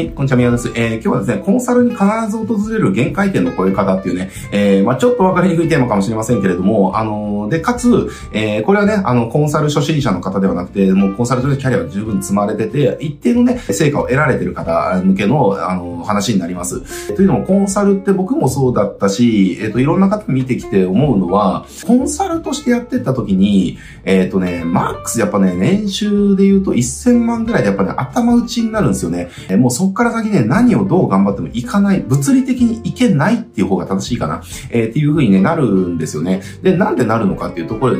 はい、こんにちは、宮です。えー、今日はですね、コンサルに必ず訪れる限界点の超え方っていうね、えー、まあちょっとわかりにくいテーマかもしれませんけれども、あのー、で、かつ、えー、これはね、あの、コンサル初心者の方ではなくて、もうコンサルとしてキャリアが十分積まれてて、一定のね、成果を得られてる方向けの、あの、話になります。というのも、コンサルって僕もそうだったし、えっ、と、いろんな方見てきて思うのは、コンサルとしてやってった時に、えっ、とね、マックスやっぱね、年収で言うと1000万ぐらいでやっぱね、頭打ちになるんですよね。えもうそっから先ね、何をどう頑張ってもいかない、物理的にいけないっていう方が正しいかな、えー、っていう風にね、なるんですよね。で、なんでなるのかっていうと、これ、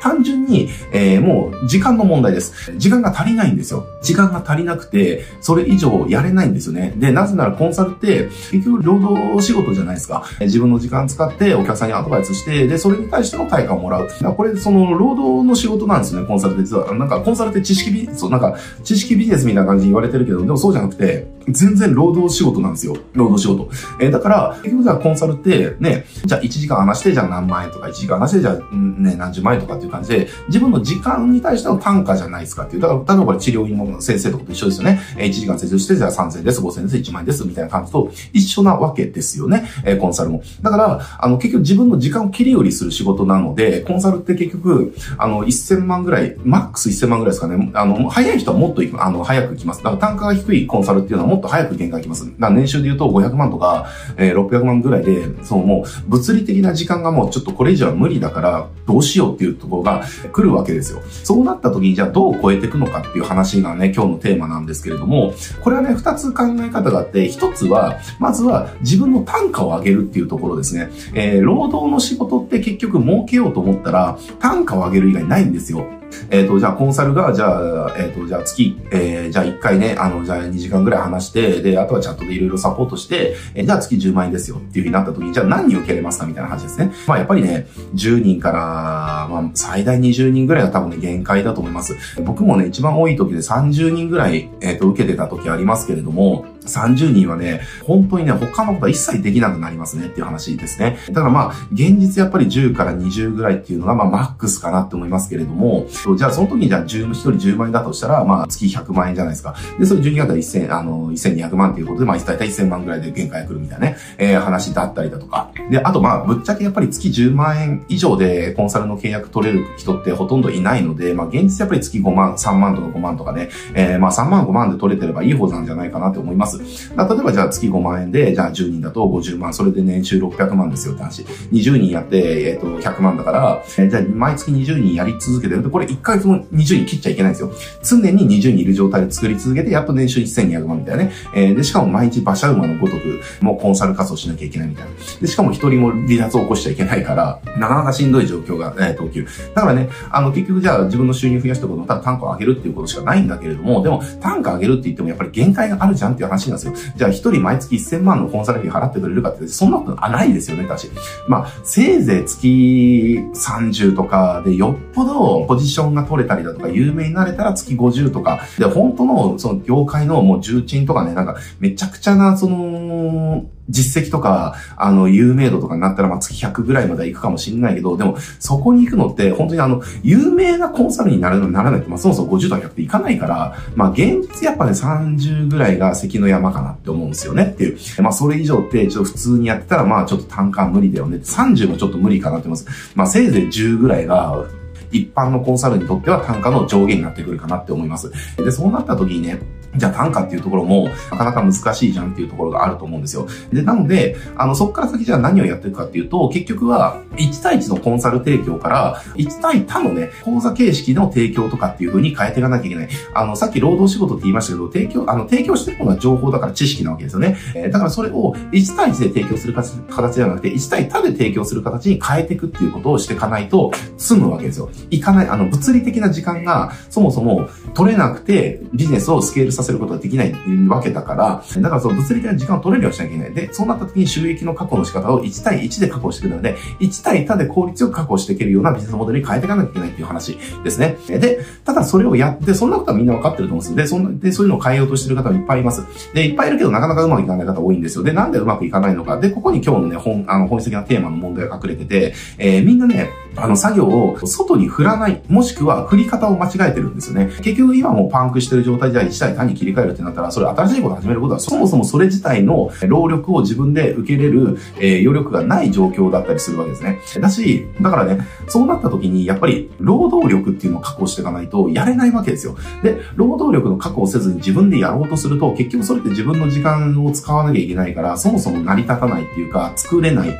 単純に、えー、もう時間の問題です。時間が足りないんですよ。時間が足りなくて、それ以上やれないんですよね。で、なぜならコンサルって、結局労働仕事じゃないですか。自分の時間使ってお客さんにアドバイスして、で、それに対しての対価をもらう。これ、その、労働の仕事なんですよね、コンサルって実は。なんか、コンサルって知識ビ、そう、なんか、知識ビジネスみたいな感じに言われてるけど、でもそうじゃなくて、全然労働仕事なんですよ。労働仕事。えー、だから、結局じゃあコンサルって、ね、じゃあ1時間話して、じゃあ何万円とか、1時間話して、じゃあ、ね、何十万円とかっていう感じで、自分の時間に対しての単価じゃないですかっていう。だから、例えば治療院の先生とかと一緒ですよね。えー、1時間施術して、じゃあ3000円です、5000円です、1万円です、みたいな感じと一緒なわけですよね。えー、コンサルも。だから、あの、結局自分の時間を切り売りする仕事なので、コンサルって結局、あの、1000万ぐらい、マックス1000万ぐらいですかね。あの、早い人はもっとあの、早く行きます。だから単価が低いコンサルってっていうのはもっと早く限界行きます。だ年収で言うと500万とか、えー、600万ぐらいで、そうもう物理的な時間がもうちょっとこれ以上は無理だからどうしようっていうところが来るわけですよ。そうなった時にじゃあどう超えていくのかっていう話がね、今日のテーマなんですけれども、これはね、二つ考え方があって、一つは、まずは自分の単価を上げるっていうところですね。えー、労働の仕事って結局儲けようと思ったら単価を上げる以外ないんですよ。えっ、ー、と、じゃあコンサルが、じゃあ、えっ、ー、と、じゃあ月、えー、じゃあ1回ね、あの、じゃあ2時間ぐらい話して、で、あとはチャットでいろいろサポートして、えー、じゃあ月10万円ですよっていうふうになった時に、じゃあ何人受けれますかみたいな話ですね。まあやっぱりね、10人から、まあ最大20人ぐらいが多分ね、限界だと思います。僕もね、一番多い時で30人ぐらい、えっ、ー、と、受けてた時ありますけれども、30人はね、本当にね、他のことは一切できなくなりますねっていう話ですね。だからまあ、現実やっぱり10から20ぐらいっていうのがまあ、マックスかなって思いますけれども、じゃあその時にじゃあ10、1人10万円だとしたら、まあ、月100万円じゃないですか。で、それ12月は1000、あの、1200万っていうことで、まあ、大体1000万ぐらいで限界が来るみたいなね、えー、話だったりだとか。で、あとまあ、ぶっちゃけやっぱり月10万円以上でコンサルの契約取れる人ってほとんどいないので、まあ、現実やっぱり月5万、3万とか5万とかね、えー、まあ、3万5万で取れてればいい方なんじゃないかなって思います。例えばじゃあ月5万円で、じゃあ10人だと50万、それで年収600万ですよって話。20人やって、えっ、ー、と、100万だから、えー、じゃあ毎月20人やり続けてると、これ1ヶ月も20人切っちゃいけないんですよ。常に20人いる状態で作り続けて、やっと年収1200万みたいなね。えー、で、しかも毎日馬車馬のごとく、もうコンサル活動しなきゃいけないみたいな。で、しかも一人も離脱を起こしちゃいけないから、なかなかしんどい状況が、えー、と起きる。だからね、あの、結局じゃあ自分の収入増やしたことのただ単価を上げるっていうことしかないんだけれども、でも単価上げるって言ってもやっぱり限界があるじゃんっていう話なんですよ。じゃあ一人毎月1000万のコンサル費払ってくれるかって、そんなことないですよね、確まあ、せいぜい月30とかでよっぽどポジションが取れたりだとか、有名になれたら月50とか、で、本当の、その業界のもう重鎮とかね、なんか、めちゃくちゃな、その、実績とか、あの、有名度とかになったら、まあ、月100ぐらいまでは行くかもしれないけど、でも、そこに行くのって、本当にあの、有名なコンサルになるのならないと、まあ、そもそも50とか100って行かないから、まあ、現実やっぱね、30ぐらいが関の山かなって思うんですよねっていう。まあ、それ以上って、ちょっと普通にやってたら、まあ、ちょっと単価無理だよね。30もちょっと無理かなって思います。まあ、せいぜい10ぐらいが、一般のコンサルにとっては単価の上限になってくるかなって思います。で、そうなった時にね、じゃあ単価っていうところもなかなか難しいじゃんっていうところがあると思うんですよ。で、なので、あの、そこから先じゃあ何をやっていくかっていうと、結局は1対1のコンサル提供から1対他のね、講座形式の提供とかっていう風に変えていかなきゃいけない。あの、さっき労働仕事って言いましたけど、提供、あの、提供してるものが情報だから知識なわけですよね。えー、だからそれを1対1で提供する形ではなくて、1対他で提供する形に変えていくっていうことをしていかないと済むわけですよ。いかない、あの、物理的な時間がそもそも取れなくてビジネスをスケールさせることができないわけだから、だからその物理的な時間を取れるようにしなきゃいけない。で、そうなった時に収益の確保の仕方を1対1で確保していくので、1対他で効率よく確保していけるようなビジネスモデルに変えていかなきゃいけないっていう話ですね。で、ただそれをやって、そんなことはみんな分かってると思うんですよで、そん、で、そういうのを変えようとしてる方もいっぱいいます。で、いっぱいいるけどなかなかうまくいかない方多いんですよ。で、なんでうまくいかないのか。で、ここに今日のね、本、あの、本質的なテーマの問題が隠れてて、えー、みんなね、あの、作業を外に振らない、もしくは振り方を間違えてるんですよね。結局今もパンクしてる状態じゃ一台単に切り替えるってなったら、それ新しいこと始めることはそもそもそれ自体の労力を自分で受けれる、えー、余力がない状況だったりするわけですね。だし、だからね、そうなった時に、やっぱり労働力っていうのを確保していかないとやれないわけですよ。で、労働力の確保せずに自分でやろうとすると、結局それって自分の時間を使わなきゃいけないから、そもそも成り立たないっていうか、作れない、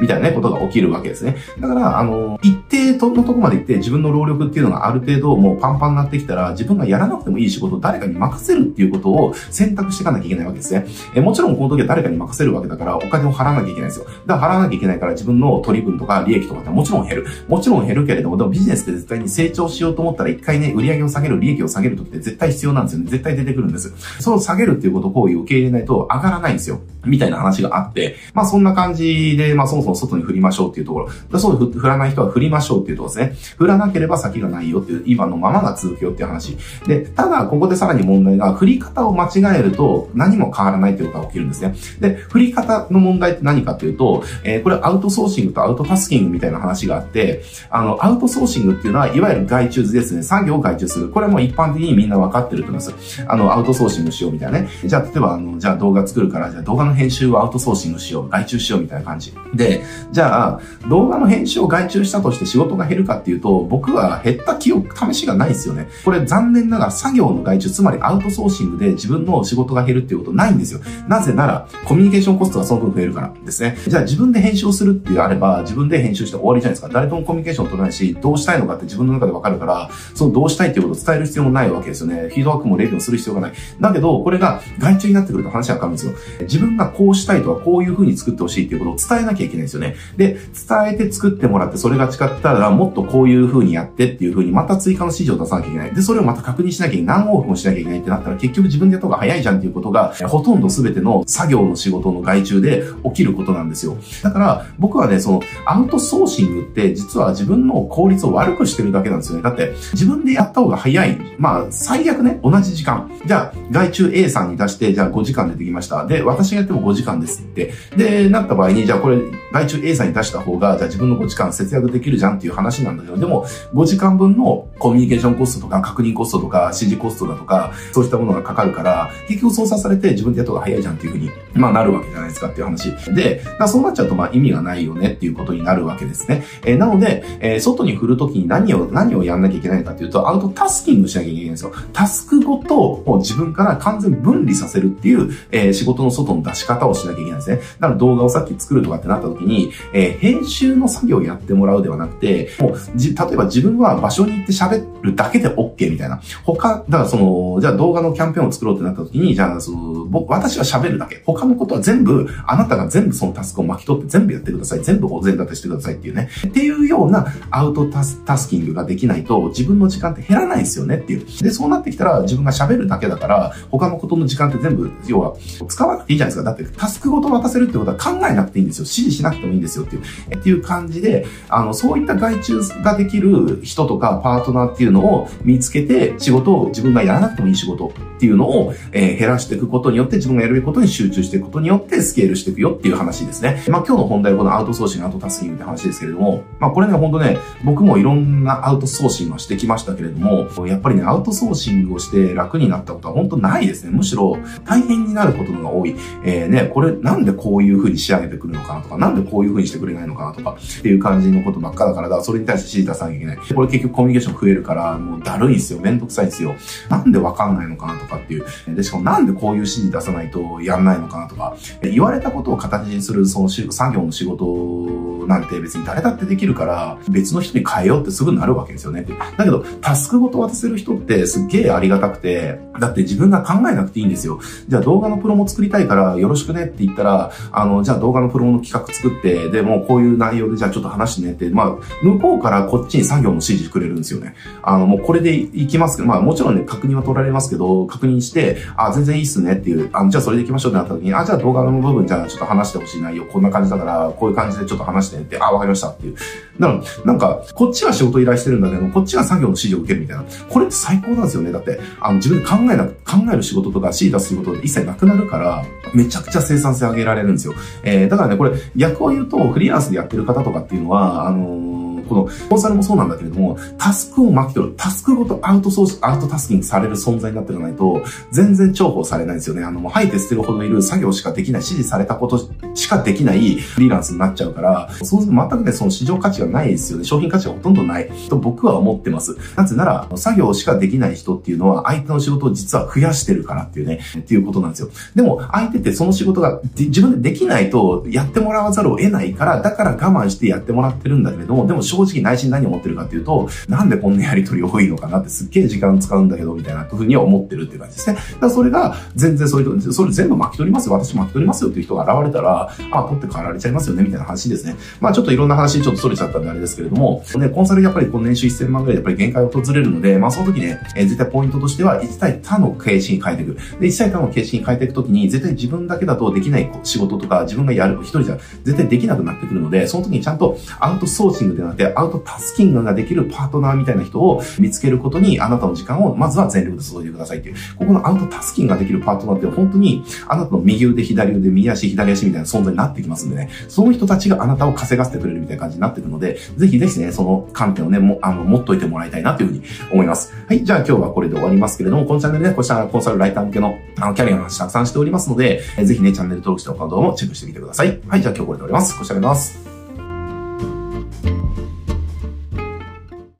みたいなね、ことが起きるわけですね。だから、あの、一定のとこまで行って自分の労力っていうのがある程度もうパンパンになってきたら、自分がやらなくてもいい仕事を誰かに任せるっていうことを選択していかなきゃいけないわけですね。えもちろんこの時は誰かに任せるわけだから、お金を払わなきゃいけないんですよ。だから払わなきゃいけないから自分の取り分とか利益とかってもちろん減る。もちろん減るけれども、でもビジネスって絶対に成長しようと思ったら一回ね、売り上げを下げる、利益を下げる時って絶対必要なんですよね。絶対出てくるんです。その下げるっていうことを行為を受け入れないと上がらないんですよ。みたいな話があって、まあそんな感じで、まあそもそも外に振りましょうっていうところ。そう振らない人は振りましょうっていうとこですね。振らなければ先がないよっていう、今のままが続くよっていう話。で、ただここでさらに問題が、振り方を間違えると何も変わらないっていうことが起きるんですね。で、振り方の問題って何かっていうと、えー、これアウトソーシングとアウトタスキングみたいな話があって、あの、アウトソーシングっていうのは、いわゆる外注図ですね。作業を外注する。これはもう一般的にみんな分かってると思います。あの、アウトソーシングしようみたいなね。じゃあ、例えば、あの、じゃあ動画作るから、じゃあ動画の編集をアウトソーシングしよう。外注しようみたいな感じ。で、じゃあ、動画の編集を外注したとして仕事が減るかっていうと、僕は減った記憶、試しがないですよね。これ残念ながら作業の外注、つまりアウトソーシングで自分の仕事が減るっていうことないんですよ。なぜなら、コミュニケーションコストがその分増えるからですね。じゃあ自分で編集をするっていうあれば、自分で編集して終わりじゃないですか。誰ともコミュニケーションを取らないし、どうしたいのかって自分の中でわかるから、そのどうしたいっていうことを伝える必要もないわけですよね。フィードバックもレビューする必要がない。だけど、これが外注になってくると話は変わるんですよ。自分がこうしたいとはこういう風に作ってほしいっていうことを伝えなきゃいけないんですよね。で、伝えて作ってもらって、それれが誓ったら、もっとこういう風にやってっていう風に、また追加の指示を出さなきゃいけない。で、それをまた確認しなきゃいけない。何往復もしなきゃいけないってなったら、結局自分でやった方が早いじゃんっていうことが、ほとんど全ての作業の仕事の外注で起きることなんですよ。だから、僕はね、その、アウトソーシングって実は自分の効率を悪くしてるだけなんですよね。だって、自分でやった方が早い。まあ、最悪ね、同じ時間。じゃあ、外注 A さんに出して、じゃあ5時間でできました。で、私がやっても5時間ですって。で、なった場合に、じゃあこれ、外注 A さんに出した方が、じゃあ自分の5時間節約できるじゃんっていう話なんだけど、でも、5時間分のコミュニケーションコストとか、確認コストとか、指示コストだとか、そういったものがかかるから、結局操作されて自分でやった方が早いじゃんっていうふうに、まあなるわけじゃないですかっていう話。で、そうなっちゃうとまあ意味がないよねっていうことになるわけですね。えー、なので、えー、外に振るときに何を、何をやんなきゃいけないかっていうと、アウトタスキングしなきゃいけないんですよ。タスクごとを自分から完全分離させるっていう、えー、仕事の外の出し方をしなきゃいけないんですね。だから動画をさっき作るとかってなったときに、え、編集の作業をやってもらううではなくて、もう、じ、例えば自分は場所に行って喋るだけで OK みたいな。他、だからその、じゃあ動画のキャンペーンを作ろうってなったときに、じゃあその、僕、私は喋るだけ。他のことは全部、あなたが全部そのタスクを巻き取って全部やってください。全部お膳立てしてくださいっていうね。っていうようなアウトタスタスキングができないと自分の時間って減らないですよねっていう。で、そうなってきたら自分が喋るだけだから、他のことの時間って全部、要は、使わなくていいじゃないですか。だってタスクごと渡せるってことは考えなくていいんですよ。指示しなくてもいいんですよっていう。っていう感じで、あの、そういった外注ができる人とかパートナーっていうのを見つけて、仕事を自分がやらなくてもいい仕事っていうのを、えー、減らしていくことによって自分がやるべきことに集中していくことによってスケールしていくよっていう話ですね。まあ今日の本題はこのアウトソーシング、アウトタスキングって話ですけれども、まあこれね、ほんとね、僕もいろんなアウトソーシングはしてきましたけれども、やっぱりね、アウトソーシングをして楽になったことは本当ないですね。むしろ大変になることが多い。えー、ね、これなんでこういう風に仕上げてくるのかなとか、なんでこういう風にしてくれないのかなとか、っていう感じのことばっかだから、だからそれに対して指示出さなきゃいけない。これ結局コミュニケーション増えるから、もうだるいんですよ。めんどくさいんですよ。なんでわかんないのかなとかっていう。で、しかもなんでこういう指示出さないとやんないのかなとか、言われたことを形にするその作業の仕事なんて別に誰だってできるから、別の人に変えようってすぐなるわけですよね。だけど、タスクごと渡せる人ってすっげえありがたくて、だって自分が考えなくていいんですよ。じゃあ動画のプロも作りたいからよろしくねって言ったら、あの、じゃあ動画のプロの企画作って、で、もうこういう内容でじゃあちょっと話してねって、まあ、向こうからこっちに作業の指示くれるんですよね。あの、もうこれでいきますけど、まあもちろんね、確認は取られますけど、確認して、あ、全然いいっすねっていう、あじゃあそれでいきましょうってなった時に、あ、じゃあ動画の部分じゃあちょっと話してほしい内容、こんな感じだから、こういう感じでちょっと話してって、あ、わかりましたっていう。だから、なんか、こっちは仕事依頼してるんだけど、こっちが作業の指示を受けるみたいな。これって最高なんですよね。だって、あの、自分で考えな、考える仕事とか指示出す仕事って一切なくなるから、めちゃくちゃ生産性上げられるんですよ。えー、だからね、これ、逆を言うと、フリーランスでやってる方とかっていうのは、あのーこのコンサルもそうなんだけれども、タスクを巻き取る、タスクごとアウトソース、アウトタスキングされる存在になっていかないと、全然重宝されないんですよね。あの、もう吐いて捨てるほどいる作業しかできない、指示されたことしかできないフリーランスになっちゃうから、そうすると全くね、その市場価値がないですよね。商品価値がほとんどないと僕は思ってます。なぜなら、作業しかできない人っていうのは、相手の仕事を実は増やしてるからっていうね、っていうことなんですよ。でも、相手ってその仕事が自分でできないとやってもらわざるを得ないから、だから我慢してやってもらってるんだけれども、でも正正直内心何を思ってるかっていうと、なんでこんなやりとり多いのかなってすっげえ時間使うんだけど、みたいなふうには思ってるっていう感じですね。だからそれが、全然そういう、それ全部巻き取りますよ、私巻き取りますよっていう人が現れたら、あ、取って代わられちゃいますよね、みたいな話ですね。まあちょっといろんな話ちょっと逸れちゃったんであれですけれども、ね、コンサルやっぱりこの年収1000万ぐらいでやっぱり限界を訪れるので、まあその時ね、えー、絶対ポイントとしては、1対他の形式に変えていく。で、1対他の形式に変えていくときに、絶対自分だけだとできない仕事とか、自分がやる、一人じゃ絶対できなくなってくるので、その時にちゃんとアウトソーシングでなくて、アウトタスキングができるパートナーみたいな人を見つけることに、あなたの時間をまずは全力で注いでくださいっていう。ここのアウトタスキングができるパートナーって本当に、あなたの右腕、左腕、右足、左足みたいな存在になってきますんでね、その人たちがあなたを稼がせてくれるみたいな感じになってくるので、ぜひぜひね、その観点をね、も、あの、持っといてもらいたいなというふうに思います。はい、じゃあ今日はこれで終わりますけれども、このチャンネルね、こうしたコンサルライター向けの、あの、キャリアの話たくさんしておりますので、えぜひね、チャンネル登録しておかの動画もチェックしてみてください。はい、じゃあ今日これで終わります。こちらでます。